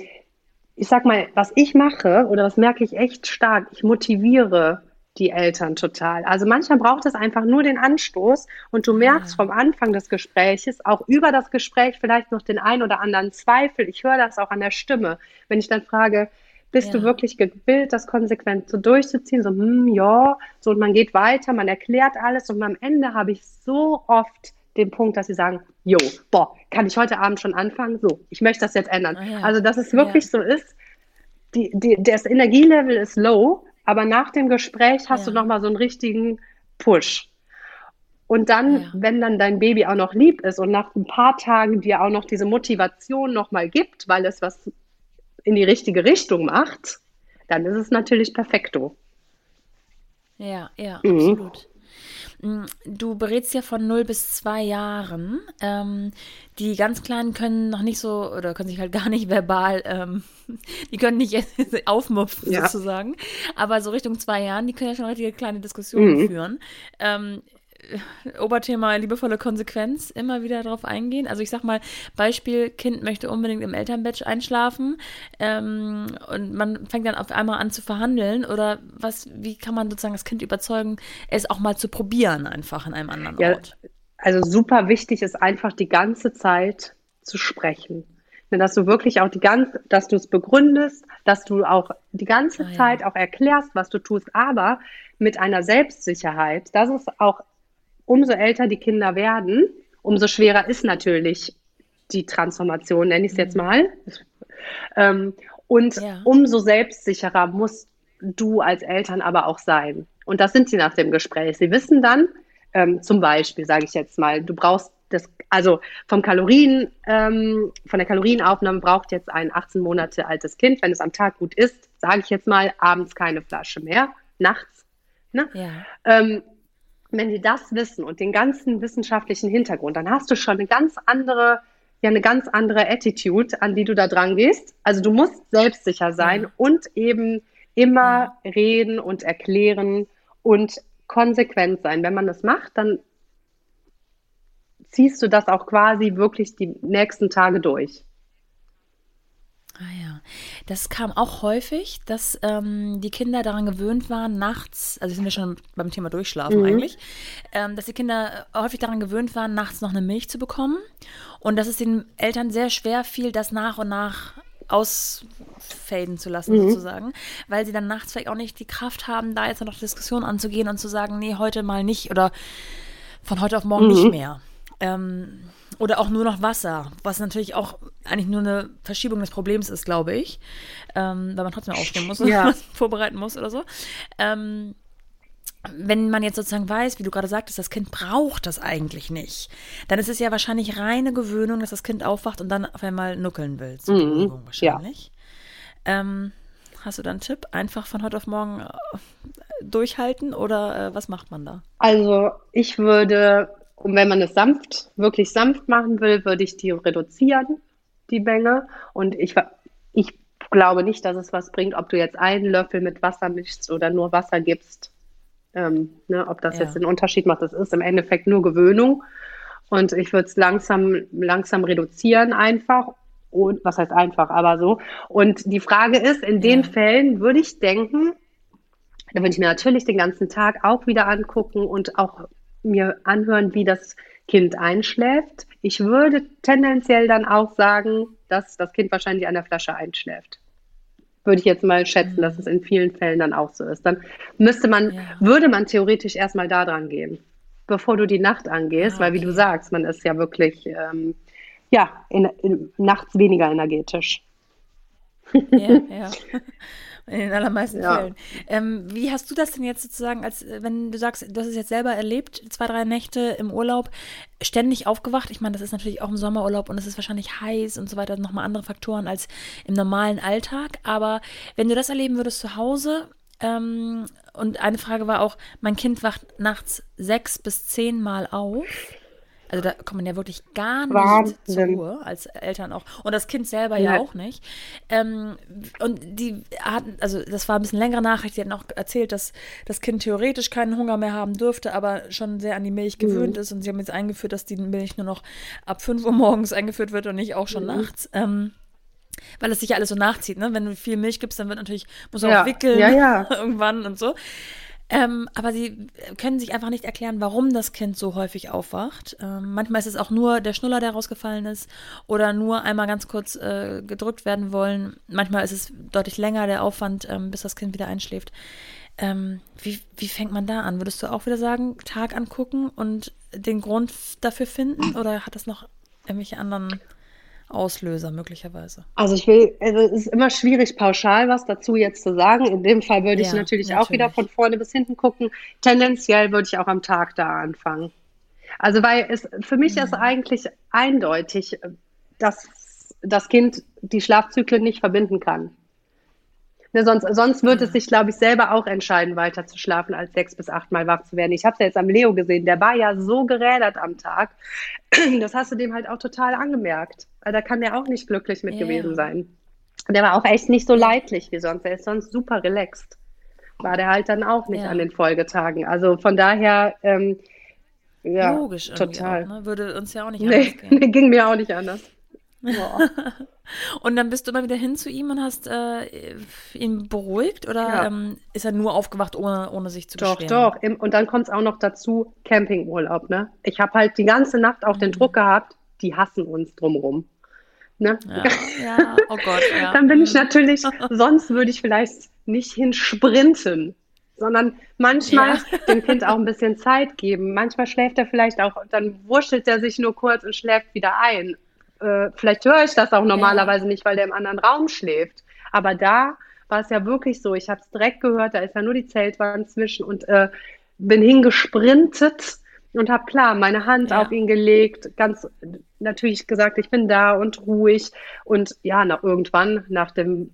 ich sag mal, was ich mache oder das merke ich echt stark, ich motiviere die Eltern total. Also manchmal braucht es einfach nur den Anstoß und du merkst ja. vom Anfang des Gespräches auch über das Gespräch vielleicht noch den ein oder anderen Zweifel. Ich höre das auch an der Stimme, wenn ich dann frage, bist ja. du wirklich gewillt, das konsequent so durchzuziehen? So, hm, ja, so und man geht weiter, man erklärt alles und am Ende habe ich so oft den Punkt, dass sie sagen, jo, boah, kann ich heute Abend schon anfangen? So, ich möchte das jetzt ändern. Ah, ja. Also, dass es wirklich ja. so ist, die, die, das Energielevel ist low, aber nach dem Gespräch hast ja. du nochmal so einen richtigen Push. Und dann, wenn dann dein Baby auch noch lieb ist und nach ein paar Tagen dir auch noch diese Motivation nochmal gibt, weil es was in die richtige Richtung macht, dann ist es natürlich perfekto. Ja, ja, mhm. absolut. Mm, du berätst ja von 0 bis 2 Jahren. Ähm, die ganz Kleinen können noch nicht so, oder können sich halt *laughs* gar nicht verbal, ähm, *laughs* die können nicht *laughs* aufmupfen ja. sozusagen. Aber so Richtung zwei Jahren, die können ja schon richtige kleine Diskussionen mhm. führen. Ähm, Oberthema liebevolle Konsequenz immer wieder darauf eingehen. Also ich sag mal, Beispiel, Kind möchte unbedingt im Elternbett einschlafen ähm, und man fängt dann auf einmal an zu verhandeln oder was, wie kann man sozusagen das Kind überzeugen, es auch mal zu probieren einfach in einem anderen ja, Ort? Also super wichtig ist einfach die ganze Zeit zu sprechen. Dass du wirklich auch die ganze, dass du es begründest, dass du auch die ganze ah, Zeit ja. auch erklärst, was du tust, aber mit einer Selbstsicherheit. Das ist auch umso älter die Kinder werden, umso schwerer ist natürlich die Transformation, nenne ich es jetzt mhm. mal. Ähm, Und ja. umso selbstsicherer musst du als Eltern aber auch sein. Und das sind sie nach dem Gespräch. Sie wissen dann, ähm, zum Beispiel, sage ich jetzt mal, du brauchst das, also vom Kalorien, ähm, von der Kalorienaufnahme braucht jetzt ein 18 Monate altes Kind, wenn es am Tag gut isst, sage ich jetzt mal, abends keine Flasche mehr, nachts. Ne? Ja. Ähm, wenn die das wissen und den ganzen wissenschaftlichen Hintergrund, dann hast du schon eine ganz andere, ja, eine ganz andere Attitude, an die du da dran gehst. Also du musst selbstsicher sein und eben immer reden und erklären und konsequent sein. Wenn man das macht, dann ziehst du das auch quasi wirklich die nächsten Tage durch. Ah ja, das kam auch häufig, dass ähm, die Kinder daran gewöhnt waren, nachts, also sind wir schon beim Thema Durchschlafen mhm. eigentlich, ähm, dass die Kinder häufig daran gewöhnt waren, nachts noch eine Milch zu bekommen und dass es den Eltern sehr schwer fiel, das nach und nach ausfaden zu lassen, mhm. sozusagen, weil sie dann nachts vielleicht auch nicht die Kraft haben, da jetzt noch Diskussion anzugehen und zu sagen, nee, heute mal nicht oder von heute auf morgen mhm. nicht mehr. Ähm, oder auch nur noch Wasser, was natürlich auch eigentlich nur eine Verschiebung des Problems ist, glaube ich. Ähm, weil man trotzdem aufstehen muss ja. was *laughs* vorbereiten muss oder so. Ähm, wenn man jetzt sozusagen weiß, wie du gerade sagtest, das Kind braucht das eigentlich nicht, dann ist es ja wahrscheinlich reine Gewöhnung, dass das Kind aufwacht und dann auf einmal nuckeln will. Zur mhm. Bewegung wahrscheinlich. Ja. Ähm, hast du da einen Tipp? Einfach von heute auf morgen äh, durchhalten oder äh, was macht man da? Also ich würde und wenn man es sanft, wirklich sanft machen will, würde ich die reduzieren, die Menge. Und ich, ich glaube nicht, dass es was bringt, ob du jetzt einen Löffel mit Wasser mischst oder nur Wasser gibst. Ähm, ne, ob das ja. jetzt einen Unterschied macht, das ist im Endeffekt nur Gewöhnung. Und ich würde es langsam, langsam reduzieren einfach. Und was heißt einfach, aber so. Und die Frage ist, in den Fällen würde ich denken, da würde ich mir natürlich den ganzen Tag auch wieder angucken und auch mir anhören, wie das Kind einschläft. Ich würde tendenziell dann auch sagen, dass das Kind wahrscheinlich an der Flasche einschläft. Würde ich jetzt mal schätzen, mhm. dass es in vielen Fällen dann auch so ist. Dann müsste man, ja. würde man theoretisch erstmal da dran gehen, bevor du die Nacht angehst, okay. Ah, weil wie du sagst, man ist ja wirklich ähm, ja, in, in, nachts weniger energetisch. Ja, ja. *laughs* *laughs* In den allermeisten ja. Fällen. Ähm, wie hast du das denn jetzt sozusagen, als äh, wenn du sagst, du hast es jetzt selber erlebt, zwei, drei Nächte im Urlaub, ständig aufgewacht? Ich meine, das ist natürlich auch im Sommerurlaub und es ist wahrscheinlich heiß und so weiter, nochmal andere Faktoren als im normalen Alltag. Aber wenn du das erleben würdest zu Hause, ähm, und eine Frage war auch, mein Kind wacht nachts sechs bis zehn Mal auf. Also da kommt man ja wirklich gar nicht Wahnsinn. zur Ruhe, als Eltern auch. Und das Kind selber ja, ja auch nicht. Ähm, und die hatten, also das war ein bisschen längere Nachricht, die hatten auch erzählt, dass das Kind theoretisch keinen Hunger mehr haben dürfte, aber schon sehr an die Milch gewöhnt mhm. ist. Und sie haben jetzt eingeführt, dass die Milch nur noch ab 5 Uhr morgens eingeführt wird und nicht auch schon mhm. nachts. Ähm, weil es sich ja alles so nachzieht, ne? Wenn du viel Milch gibst, dann wird natürlich, muss ja. auch wickeln ja, ja. *laughs* irgendwann und so. Ähm, aber sie können sich einfach nicht erklären, warum das Kind so häufig aufwacht. Ähm, manchmal ist es auch nur der Schnuller, der rausgefallen ist, oder nur einmal ganz kurz äh, gedrückt werden wollen. Manchmal ist es deutlich länger der Aufwand, ähm, bis das Kind wieder einschläft. Ähm, wie, wie fängt man da an? Würdest du auch wieder sagen, Tag angucken und den Grund dafür finden? Oder hat das noch irgendwelche anderen Auslöser möglicherweise? Also ich will, also es ist immer schwierig, pauschal was dazu jetzt zu sagen. In dem Fall würde ich ja, natürlich, natürlich, auch wieder von vorne bis hinten gucken. Tendenziell würde ich auch am Tag da anfangen. Also weil es für mich mhm. ist eigentlich eindeutig, dass das Kind die Schlafzyklen nicht verbinden kann. Ne, sonst, sonst wird ja. es sich, glaube ich, selber auch entscheiden, weiter zu schlafen, als sechs bis acht Mal wach zu werden. Ich habe es ja jetzt am Leo gesehen, der war ja so gerädert am Tag. *clears throat* Das hast du dem halt auch total angemerkt. Weil da kann der auch nicht glücklich mit ja. gewesen sein. Der war auch echt nicht so leidlich wie sonst. Er ist sonst super relaxed. War der halt dann auch nicht ja. an den Folgetagen. Also von daher, ähm, ja, Logisch total. Auch, ne? Würde uns ja auch nicht anders *laughs* nee, gehen. ging mir auch nicht anders. *laughs* und dann bist du immer wieder hin zu ihm und hast äh, ihn beruhigt oder ja. ähm, ist er nur aufgewacht, ohne, ohne sich zu doch, beschweren? Doch, doch. Und dann kommt es auch noch dazu, Campingurlaub. Ne? Ich habe halt die ganze Nacht auch mhm. den Druck gehabt, die hassen uns drumrum. Ne? Ja. ja. *laughs* oh Gott. Ja. dann bin ich mhm. natürlich, *laughs* sonst würde ich vielleicht nicht hinsprinten, sondern manchmal ja. *laughs* dem Kind auch ein bisschen Zeit geben. Manchmal schläft er vielleicht auch, dann wurschtelt er sich nur kurz und schläft wieder ein äh, vielleicht höre ich das auch normalerweise ja. nicht, weil der im anderen Raum schläft. Aber da war es ja wirklich so, ich habe es direkt gehört, da ist ja nur die Zeltwand zwischen und äh, bin hingesprintet und habe klar meine Hand ja. auf ihn gelegt, ganz natürlich gesagt, ich bin da und ruhig. Und ja, nach irgendwann, nach dem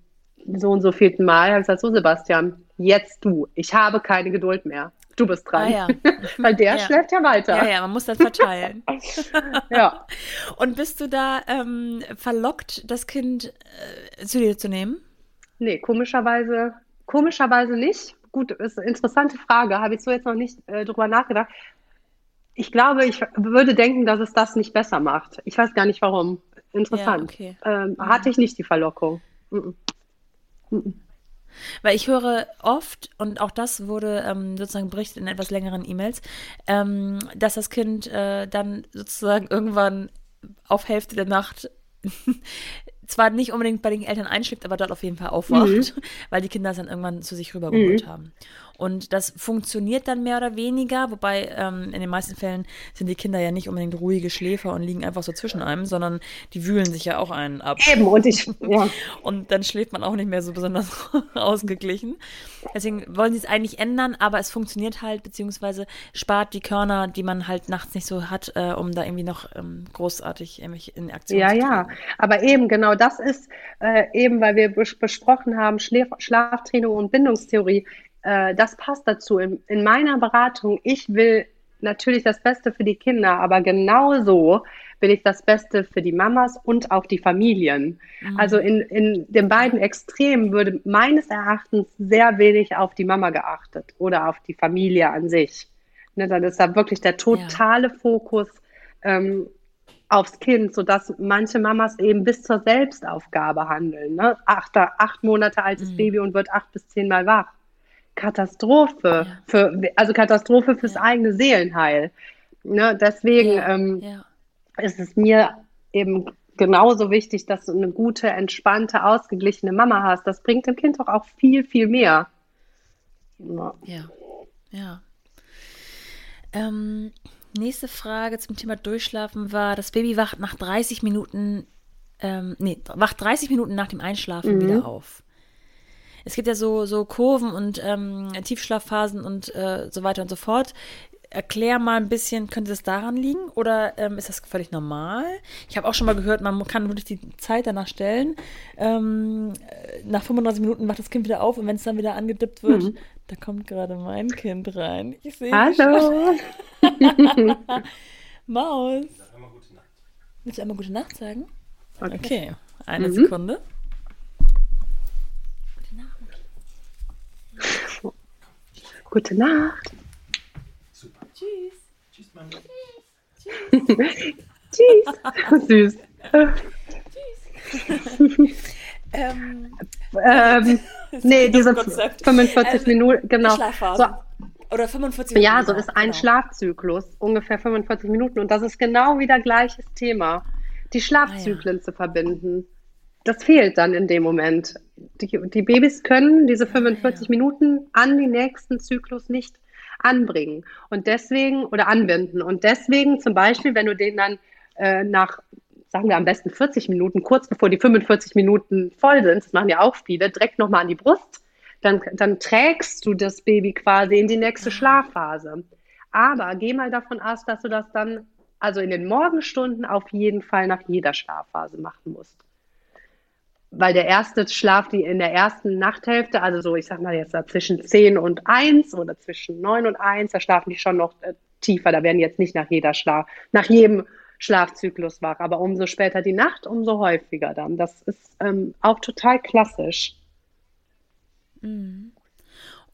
so und so vierten Mal, habe ich gesagt, so Sebastian, jetzt du, ich habe keine Geduld mehr. Du bist dran. Ah, ja. *laughs* Weil der ja. schläft ja weiter. Ja, ja, man muss das verteilen. *laughs* ja. Und bist du da ähm, verlockt, das Kind äh, zu dir zu nehmen? Nee, komischerweise, komischerweise nicht. Gut, ist eine interessante Frage, habe ich so jetzt noch nicht äh, drüber nachgedacht. Ich glaube, ich würde denken, dass es das nicht besser macht. Ich weiß gar nicht warum. Interessant. Ja, okay. ähm, mhm. Hatte ich nicht die Verlockung. Mhm. Mhm. Weil ich höre oft, und auch das wurde ähm, sozusagen berichtet in etwas längeren E-Mails, ähm, dass das Kind äh, dann sozusagen irgendwann auf Hälfte der Nacht *laughs* zwar nicht unbedingt bei den Eltern einschläft, aber dort auf jeden Fall aufwacht, mhm. *laughs* weil die Kinder es dann irgendwann zu sich rübergeholt mhm. haben. Und das funktioniert dann mehr oder weniger, wobei ähm, in den meisten Fällen sind die Kinder ja nicht unbedingt ruhige Schläfer und liegen einfach so zwischen einem, sondern die wühlen sich ja auch einen ab. Eben, und ich, ja. *laughs* und dann schläft man auch nicht mehr so besonders *laughs* ausgeglichen. Deswegen wollen sie es eigentlich ändern, aber es funktioniert halt, beziehungsweise spart die Körner, die man halt nachts nicht so hat, äh, um da irgendwie noch ähm, großartig in Aktion ja, zu Ja, ja, aber eben genau das ist äh, eben, weil wir bes besprochen haben, Schlaf Schlaftraining und Bindungstheorie äh, das passt dazu. In, in meiner Beratung, ich will natürlich das Beste für die Kinder, aber genauso will ich das Beste für die Mamas und auch die Familien. Mhm. Also in, in den beiden Extremen würde meines Erachtens sehr wenig auf die Mama geachtet oder auf die Familie an sich. Ne, dann ist da wirklich der totale ja. Fokus ähm, aufs Kind, sodass manche Mamas eben bis zur Selbstaufgabe handeln. Ne? Acht, acht Monate altes mhm. Baby und wird acht bis zehnmal wach. Katastrophe. Ja. Für, also Katastrophe fürs ja. eigene Seelenheil. Ne, deswegen ja. Ähm, ist es mir eben genauso wichtig, dass du eine gute, entspannte, ausgeglichene Mama hast. Das bringt dem Kind doch auch viel, viel mehr. Ja. Ja. Ähm, nächste Frage zum Thema Durchschlafen war: Das Baby wacht nach 30 Minuten, ähm, nee, wacht 30 Minuten nach dem Einschlafen mhm. wieder auf es gibt ja so, so Kurven und ähm, Tiefschlafphasen und äh, so weiter und so fort. Erklär mal ein bisschen, könnte das daran liegen oder ähm, ist das völlig normal? Ich habe auch schon mal gehört, man kann wirklich die Zeit danach stellen. Ähm, nach 35 Minuten macht das Kind wieder auf und wenn es dann wieder angedippt wird, mhm. da kommt gerade mein Kind rein. Ich sehe Hallo. *laughs* Maus. Willst du einmal gute Nacht sagen? Okay, okay. eine mhm. Sekunde. Gute Nacht. Super. Tschüss. Tschüss, Mann. *laughs* Tschüss. *laughs* Süß. Tschüss. ähm, ähm, *laughs* nee, diese 45 ähm, Minuten, genau. So, oder 45 Minuten. Ja, so ist ein genau. Schlafzyklus, ungefähr 45 Minuten. Und das ist genau wieder gleiches Thema, die Schlafzyklen ah, ja. zu verbinden das fehlt dann in dem Moment. Die, die Babys können diese 45 ja. Minuten an den nächsten Zyklus nicht anbringen und deswegen oder anwenden. Und deswegen zum Beispiel, wenn du den dann äh, nach, sagen wir am besten 40 Minuten, kurz bevor die 45 Minuten voll sind, das machen ja auch viele, direkt nochmal an die Brust, dann, dann trägst du das Baby quasi in die nächste Schlafphase. Aber geh mal davon aus, dass du das dann also in den Morgenstunden auf jeden Fall nach jeder Schlafphase machen musst weil der erste Schlaf, die in der ersten Nachthälfte, also so, ich sag mal jetzt da zwischen 10 und 1 oder zwischen 9 und 1, da schlafen die schon noch äh, tiefer, da werden jetzt nicht nach jeder Schlaf, nach jedem Schlafzyklus wach, aber umso später die Nacht, umso häufiger dann. Das ist ähm, auch total klassisch. Mhm.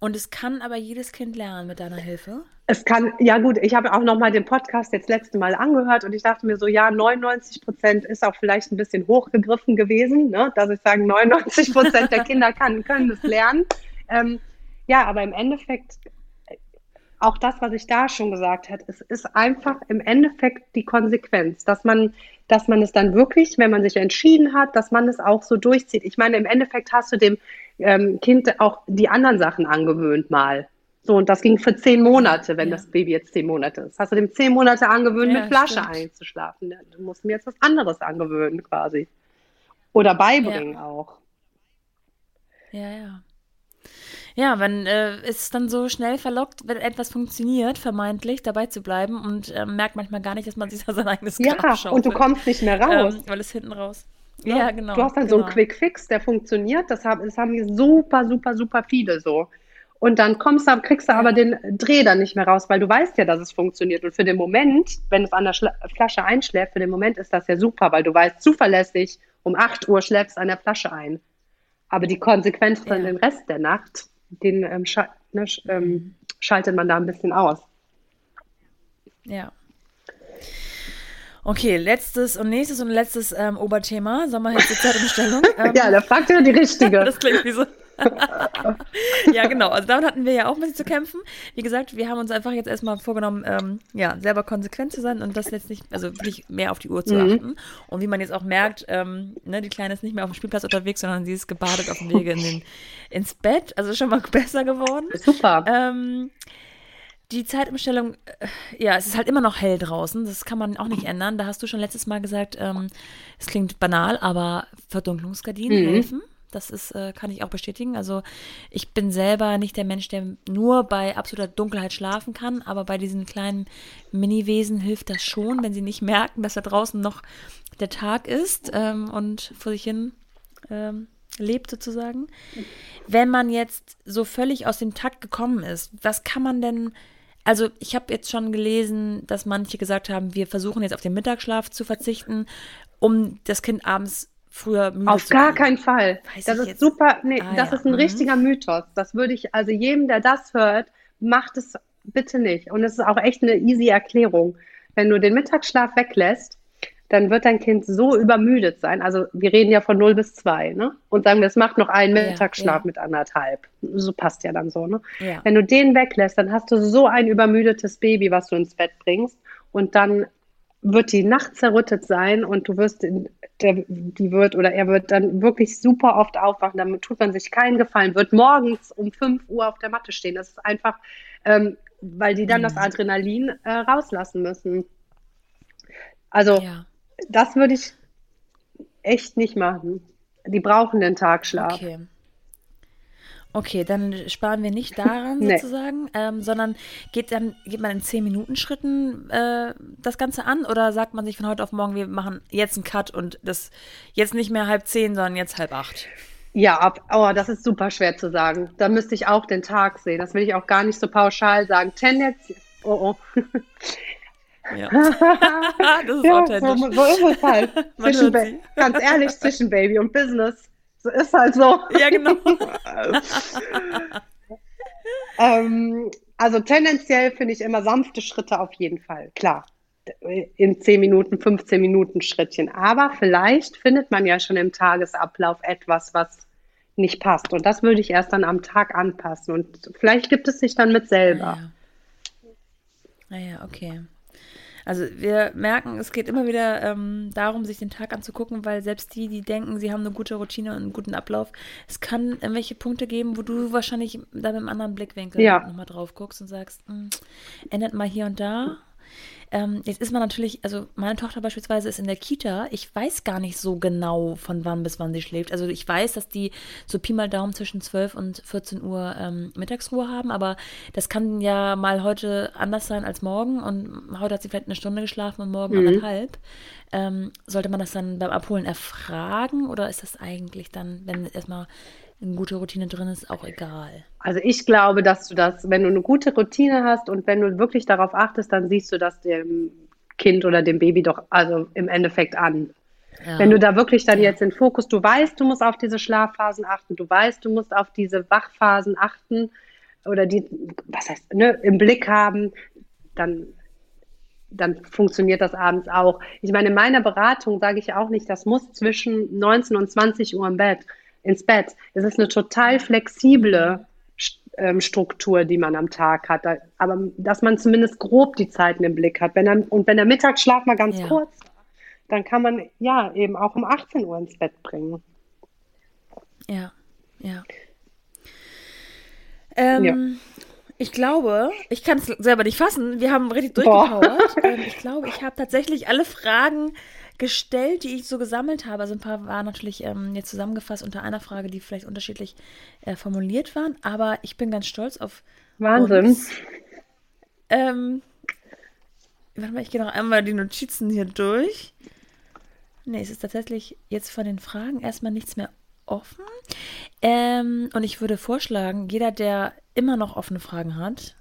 Und es kann aber jedes Kind lernen mit deiner Hilfe? Es kann, ja gut, ich habe auch nochmal den Podcast jetzt letzte Mal angehört und ich dachte mir so, ja, 99 Prozent ist auch vielleicht ein bisschen hochgegriffen gewesen, ne? dass ich sage, 99 Prozent der Kinder kann, können es lernen. Ähm, ja, aber im Endeffekt, auch das, was ich da schon gesagt habe, es ist einfach im Endeffekt die Konsequenz, dass man, dass man es dann wirklich, wenn man sich entschieden hat, dass man es auch so durchzieht. Ich meine, im Endeffekt hast du dem ähm, Kind auch die anderen Sachen angewöhnt mal. So, und das ging für zehn Monate, wenn ja. das Baby jetzt zehn Monate ist. Hast du dem zehn Monate angewöhnt, ja, mit Flasche stimmt. einzuschlafen. Du musst mir jetzt was anderes angewöhnen, quasi. Oder beibringen ja. auch. Ja, ja. Ja, wenn äh, es dann so schnell verlockt, wenn etwas funktioniert, vermeintlich dabei zu bleiben und äh, merkt manchmal gar nicht, dass man sich da sein eigenes Grab Ja, schaufelt. und du kommst nicht mehr raus. Ähm, weil es hinten raus. Ja, ja, genau. Du hast dann genau. so einen genau. Quick Fix, der funktioniert. Das haben, das haben super, super, super viele so. Und dann kommst du, kriegst du aber den Dreh dann nicht mehr raus, weil du weißt ja, dass es funktioniert. Und für den Moment, wenn es an der Schla Flasche einschläft, für den Moment ist das ja super, weil du weißt zuverlässig, um 8 Uhr schläfst an der Flasche ein. Aber die Konsequenz ja. den Rest der Nacht, den ähm, sch ne, sch ähm, schaltet man da ein bisschen aus. Ja. Okay, letztes und nächstes und letztes ähm, Oberthema. Sommerhitze-Zeitumstellung. *laughs* Ähm, ja, da fragt ihr die richtige. *laughs* das klingt wie so. Ja, genau. Also damit hatten wir ja auch ein bisschen zu kämpfen. Wie gesagt, wir haben uns einfach jetzt erstmal vorgenommen, ähm, ja, selber konsequent zu sein und das jetzt nicht, also wirklich mehr auf die Uhr zu mhm. achten. Und wie man jetzt auch merkt, ähm, ne, die Kleine ist nicht mehr auf dem Spielplatz unterwegs, sondern sie ist gebadet auf dem Wege in den, ins Bett. Also schon mal *laughs* besser geworden. Super. Ähm, die Zeitumstellung, äh, ja, es ist halt immer noch hell draußen. Das kann man auch nicht ändern. Da hast du schon letztes Mal gesagt, ähm, es klingt banal, aber Verdunklungsgardinen mhm. helfen. Das ist, äh, kann ich auch bestätigen. Also ich bin selber nicht der Mensch, der nur bei absoluter Dunkelheit schlafen kann, aber bei diesen kleinen Mini-Wesen hilft das schon, wenn sie nicht merken, dass da draußen noch der Tag ist ähm, und vor sich hin ähm, lebt sozusagen. Wenn man jetzt so völlig aus dem Takt gekommen ist, was kann man denn also ich habe jetzt schon gelesen, dass manche gesagt haben, wir versuchen jetzt auf den Mittagsschlaf zu verzichten, um das Kind abends früher müde Auf gar kriegen. keinen Fall. Weiß das ist jetzt? super, nee, ah, das ja. ist ein mhm. richtiger Mythos. Das würde ich, also jedem, der das hört, macht es bitte nicht. Und es ist auch echt eine easy Erklärung. Wenn du den Mittagsschlaf weglässt, dann wird dein Kind so übermüdet sein. Also wir reden ja von 0 bis 2, ne? Und sagen, das macht noch einen Mittagsschlaf ja, ja. mit anderthalb. So passt ja dann so, ne? Ja. Wenn du den weglässt, dann hast du so ein übermüdetes Baby, was du ins Bett bringst. Und dann wird die Nacht zerrüttet sein und du wirst, der, die wird oder er wird dann wirklich super oft aufwachen. Damit tut man sich keinen Gefallen, wird morgens um 5 Uhr auf der Matte stehen. Das ist einfach, ähm, weil die dann mhm. das Adrenalin äh, rauslassen müssen. Also, ja. das würde ich echt nicht machen. Die brauchen den Tagschlaf. Okay. Okay, dann sparen wir nicht daran *laughs* nee. sozusagen, ähm, sondern geht dann geht man in zehn Minuten Schritten äh, das Ganze an oder sagt man sich von heute auf morgen, wir machen jetzt einen Cut und das jetzt nicht mehr halb zehn, sondern jetzt halb acht? Ja, ab, oh, das ist super schwer zu sagen. Da müsste ich auch den Tag sehen. Das will ich auch gar nicht so pauschal sagen. Tendenz, oh oh. *laughs* Ja. *laughs* das ist ja, authentisch. So, so ist es halt. zwischen, ganz ehrlich, zwischen Baby und Business ist halt so. Ja, genau. *laughs* ähm, also tendenziell finde ich immer sanfte Schritte auf jeden Fall. Klar. In 10 Minuten, 15 Minuten Schrittchen. Aber vielleicht findet man ja schon im Tagesablauf etwas, was nicht passt. Und das würde ich erst dann am Tag anpassen. Und vielleicht gibt es sich dann mit selber. Naja, ja. ah, ja, okay. Also wir merken, es geht immer wieder ähm, darum, sich den Tag anzugucken, weil selbst die, die denken, sie haben eine gute Routine und einen guten Ablauf, es kann irgendwelche Punkte geben, wo du wahrscheinlich da mit einem anderen Blickwinkel ja. nochmal drauf guckst und sagst, hm, ändert mal hier und da ähm, jetzt ist man natürlich, also meine Tochter beispielsweise ist in der Kita. Ich weiß gar nicht so genau, von wann bis wann sie schläft. Also ich weiß, dass die so Pi mal Daumen zwischen 12 und 14 Uhr ähm, Mittagsruhe haben, aber das kann ja mal heute anders sein als morgen und heute hat sie vielleicht eine Stunde geschlafen und morgen mhm. anderthalb. Ähm, sollte man das dann beim Abholen erfragen oder ist das eigentlich dann, wenn erstmal eine gute Routine drin ist, auch egal. Also ich glaube, dass du das, wenn du eine gute Routine hast und wenn du wirklich darauf achtest, dann siehst du das dem Kind oder dem Baby doch also im Endeffekt an. Ja. Wenn du da wirklich dann jetzt den Fokus, du weißt, du musst auf diese Schlafphasen achten, du weißt, du musst auf diese Wachphasen achten oder die, was heißt, ne, im Blick haben, dann dann funktioniert das abends auch. Ich meine, in meiner Beratung sage ich auch nicht, das muss zwischen 19 und 20 Uhr im Bett ins Bett. Es ist eine total flexible ähm, Struktur, die man am Tag hat. Aber dass man zumindest grob die Zeiten im Blick hat. Wenn er, und wenn der Mittagsschlaf mal ganz ja. kurz dann kann man ja eben auch um 18 Uhr ins Bett bringen. Ja, ja. Ähm, ja. Ich glaube, ich kann es selber nicht fassen. Wir haben richtig durchgepowert. *laughs* Ähm, ich glaube, ich habe tatsächlich alle Fragen gestellt, die ich so gesammelt habe. Also ein paar waren natürlich ähm, jetzt zusammengefasst unter einer Frage, die vielleicht unterschiedlich äh, formuliert waren. Aber ich bin ganz stolz auf Wahnsinn. Uns. Ähm, warte mal, ich gehe noch einmal die Notizen hier durch. Nee, es ist tatsächlich jetzt von den Fragen erstmal nichts mehr offen. Ähm, und ich würde vorschlagen, jeder, der immer noch offene Fragen hat,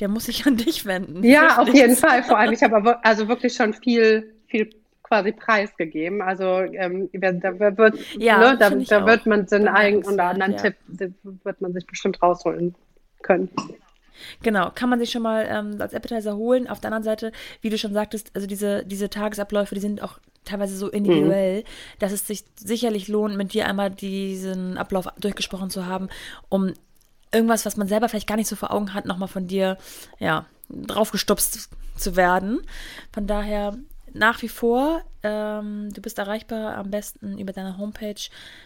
der muss sich an dich wenden. Ja, *laughs* auf jeden Fall. Vor allem, ich habe also wirklich schon viel, viel quasi preisgegeben. Also ähm, da wird, ja, ne, da, da wird man den einen oder anderen ja. Tipp wird man sich bestimmt rausholen können. Genau, kann man sich schon mal ähm, als Appetizer holen. Auf der anderen Seite, wie du schon sagtest, also diese, diese Tagesabläufe, die sind auch teilweise so individuell, mhm. dass es sich sicherlich lohnt, mit dir einmal diesen Ablauf durchgesprochen zu haben, um irgendwas, was man selber vielleicht gar nicht so vor Augen hat, nochmal von dir, ja, draufgestupst zu werden. Von daher nach wie vor, ähm, du bist erreichbar am besten über deine Homepage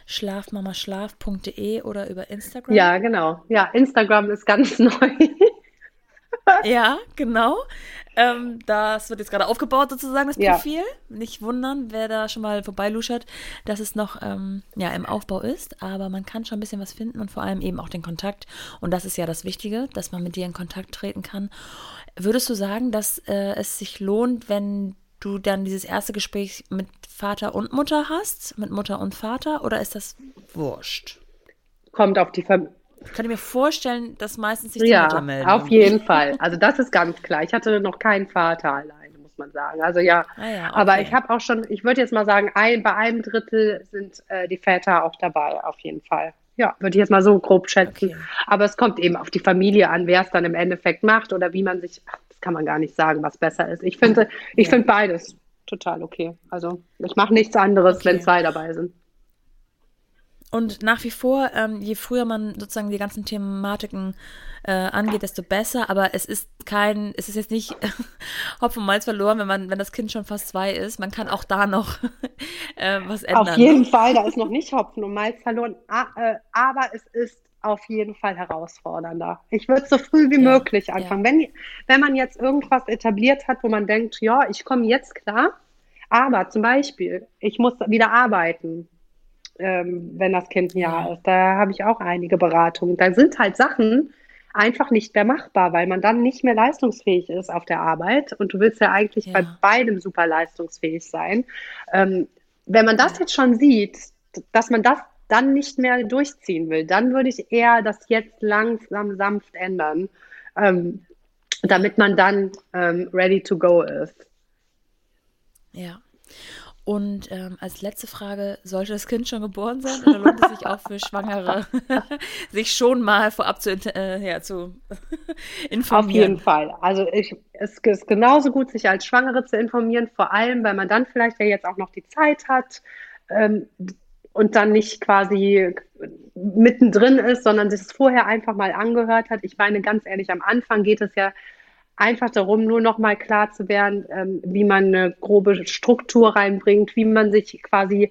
schlafmamaschlaf.de oder über Instagram. Ja, genau. Ja, Instagram ist ganz *laughs* neu. ja, genau. Ähm, das wird jetzt gerade aufgebaut, sozusagen, das Profil. Ja. Nicht wundern, wer da schon mal vorbeiluschert, dass es noch ähm, ja, im Aufbau ist. Aber man kann schon ein bisschen was finden und vor allem eben auch den Kontakt. Und das ist ja das Wichtige, dass man mit dir in Kontakt treten kann. Würdest du sagen, dass äh, es sich lohnt, wenn du dann dieses erste Gespräch mit Vater und Mutter hast, mit Mutter und Vater, oder ist das wurscht? Kommt auf die Familie. Ich kann mir vorstellen, dass meistens sich die ja, Mutter melden. auf jeden Fall. Also das ist ganz klar. Ich hatte noch keinen Vater alleine, muss man sagen. Also ja, ah ja okay. aber ich habe auch schon, ich würde jetzt mal sagen, ein, bei einem Drittel sind äh, die Väter auch dabei, auf jeden Fall. Ja, würde ich jetzt mal so grob schätzen. Okay. Aber es kommt eben auf die Familie an, wer es dann im Endeffekt macht oder wie man sich, das kann man gar nicht sagen, was besser ist. Ich finde, ich ja. finde beides total okay. Also ich mache nichts anderes, okay. wenn zwei dabei sind. Und nach wie vor, ähm, je früher man sozusagen die ganzen Thematiken äh, angeht, desto besser. Aber es ist kein, es ist jetzt nicht *laughs* Hopf und Malz verloren, wenn man, wenn das Kind schon fast zwei ist. Man kann auch da noch *laughs* äh, was ändern. Auf jeden Fall, da ist noch nicht Hopfen und Malz verloren. Äh, aber es ist auf jeden Fall herausfordernder. Ich würde so früh wie ja, möglich anfangen. Ja. Wenn, wenn man jetzt irgendwas etabliert hat, wo man denkt, ja, ich komme jetzt klar, aber zum Beispiel, ich muss wieder arbeiten ähm, wenn das Kind ein Jahr ist. Da habe ich auch einige Beratungen. Da sind halt Sachen einfach nicht mehr machbar, weil man dann nicht mehr leistungsfähig ist auf der Arbeit. Und du willst ja eigentlich ja. bei beidem super leistungsfähig sein. Ähm, wenn man das jetzt schon sieht, dass man das dann nicht mehr durchziehen will, dann würde ich eher das jetzt langsam sanft ändern, ähm, damit man dann ähm, ready to go ist. Ja. Und ähm, als letzte Frage, sollte das Kind schon geboren sein oder lohnt es sich auch für Schwangere, *laughs* sich schon mal vorab zu, äh, ja, zu *laughs* informieren? Auf jeden Fall. Also ich, es ist genauso gut, sich als Schwangere zu informieren, vor allem, weil man dann vielleicht ja jetzt auch noch die Zeit hat ähm, und dann nicht quasi mittendrin ist, sondern sich es vorher einfach mal angehört hat. Ich meine, ganz ehrlich, am Anfang geht es ja einfach darum, nur noch mal klar zu werden, ähm, wie man eine grobe Struktur reinbringt, wie man sich quasi,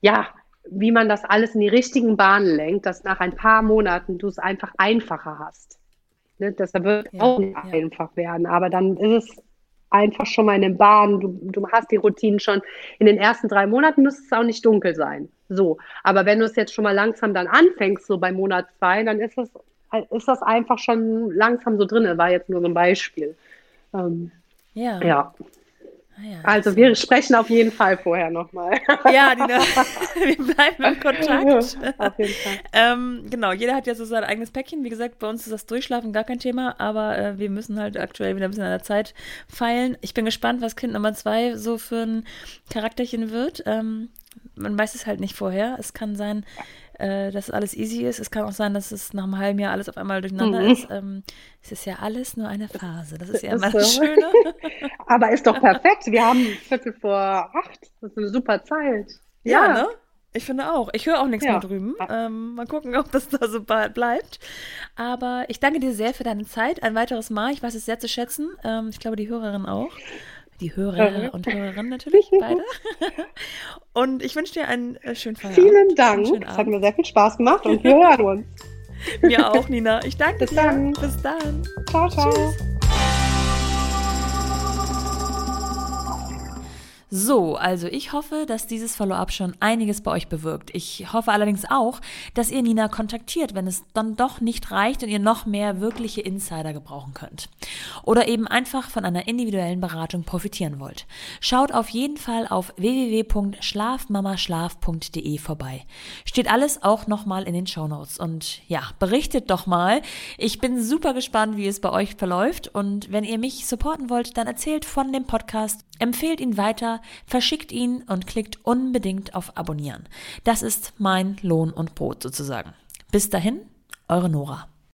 ja, wie man das alles in die richtigen Bahnen lenkt, dass nach ein paar Monaten du es einfach einfacher hast. Ne? Das wird ja, auch nicht ja. einfach werden, aber dann ist es einfach schon mal in den Bahnen, du, du hast die Routinen schon. In den ersten drei Monaten müsste es auch nicht dunkel sein. So. Aber wenn du es jetzt schon mal langsam dann anfängst, so bei Monat zwei, dann ist es ist das einfach schon langsam so drin. War jetzt nur so ein Beispiel. Ähm, ja. ja. Ah ja, also wir sprechen auf jeden Fall vorher nochmal. *laughs* Ja, Dina, *laughs* wir bleiben im Kontakt. Auf jeden Fall. Ähm, genau, jeder hat ja so sein eigenes Päckchen. Wie gesagt, bei uns ist das Durchschlafen gar kein Thema, aber äh, wir müssen halt aktuell wieder ein bisschen an der Zeit feilen. Ich bin gespannt, was Kind Nummer zwei so für ein Charakterchen wird. Ähm, man weiß es halt nicht vorher. Es kann sein, äh, dass alles easy ist. Es kann auch sein, dass es nach einem halben Jahr alles auf einmal durcheinander mhm. ist. Ähm, es ist ja alles nur eine Phase. Das ist ja immer das Schöne. *laughs* Aber ist doch perfekt. Wir haben Viertel vor acht. Das ist eine super Zeit. Ja, ja ne? Ich finde auch. Ich höre auch nichts ja. mehr drüben. Ähm, mal gucken, ob das da so bleibt. Aber ich danke dir sehr für deine Zeit. Ein weiteres Mal. Ich weiß es sehr zu schätzen. Ähm, ich glaube, die Hörerin auch. Die Hörer und Hörerinnen natürlich, *laughs* beide. Und ich wünsche dir einen äh, schönen Feierabend. Vielen Dank. Es hat mir sehr viel Spaß gemacht und wir *laughs* hören uns. mir auch, Nina. Ich danke Bis dir. Dann. Bis dann. Ciao, ciao. Tschüss. So, also ich hoffe, dass dieses Follow-up schon einiges bei euch bewirkt. Ich hoffe allerdings auch, dass ihr Nina kontaktiert, wenn es dann doch nicht reicht und ihr noch mehr wirkliche Insider gebrauchen könnt. Oder eben einfach von einer individuellen Beratung profitieren wollt. Schaut auf jeden Fall auf www.schlafmamaschlaf.de vorbei. Steht alles auch nochmal in den Show Notes. Und ja, berichtet doch mal. Ich bin super gespannt, wie es bei euch verläuft. Und wenn ihr mich supporten wollt, dann erzählt von dem Podcast Empfehlt ihn weiter, verschickt ihn und klickt unbedingt auf Abonnieren. Das ist mein Lohn und Brot sozusagen. Bis dahin, eure Nora.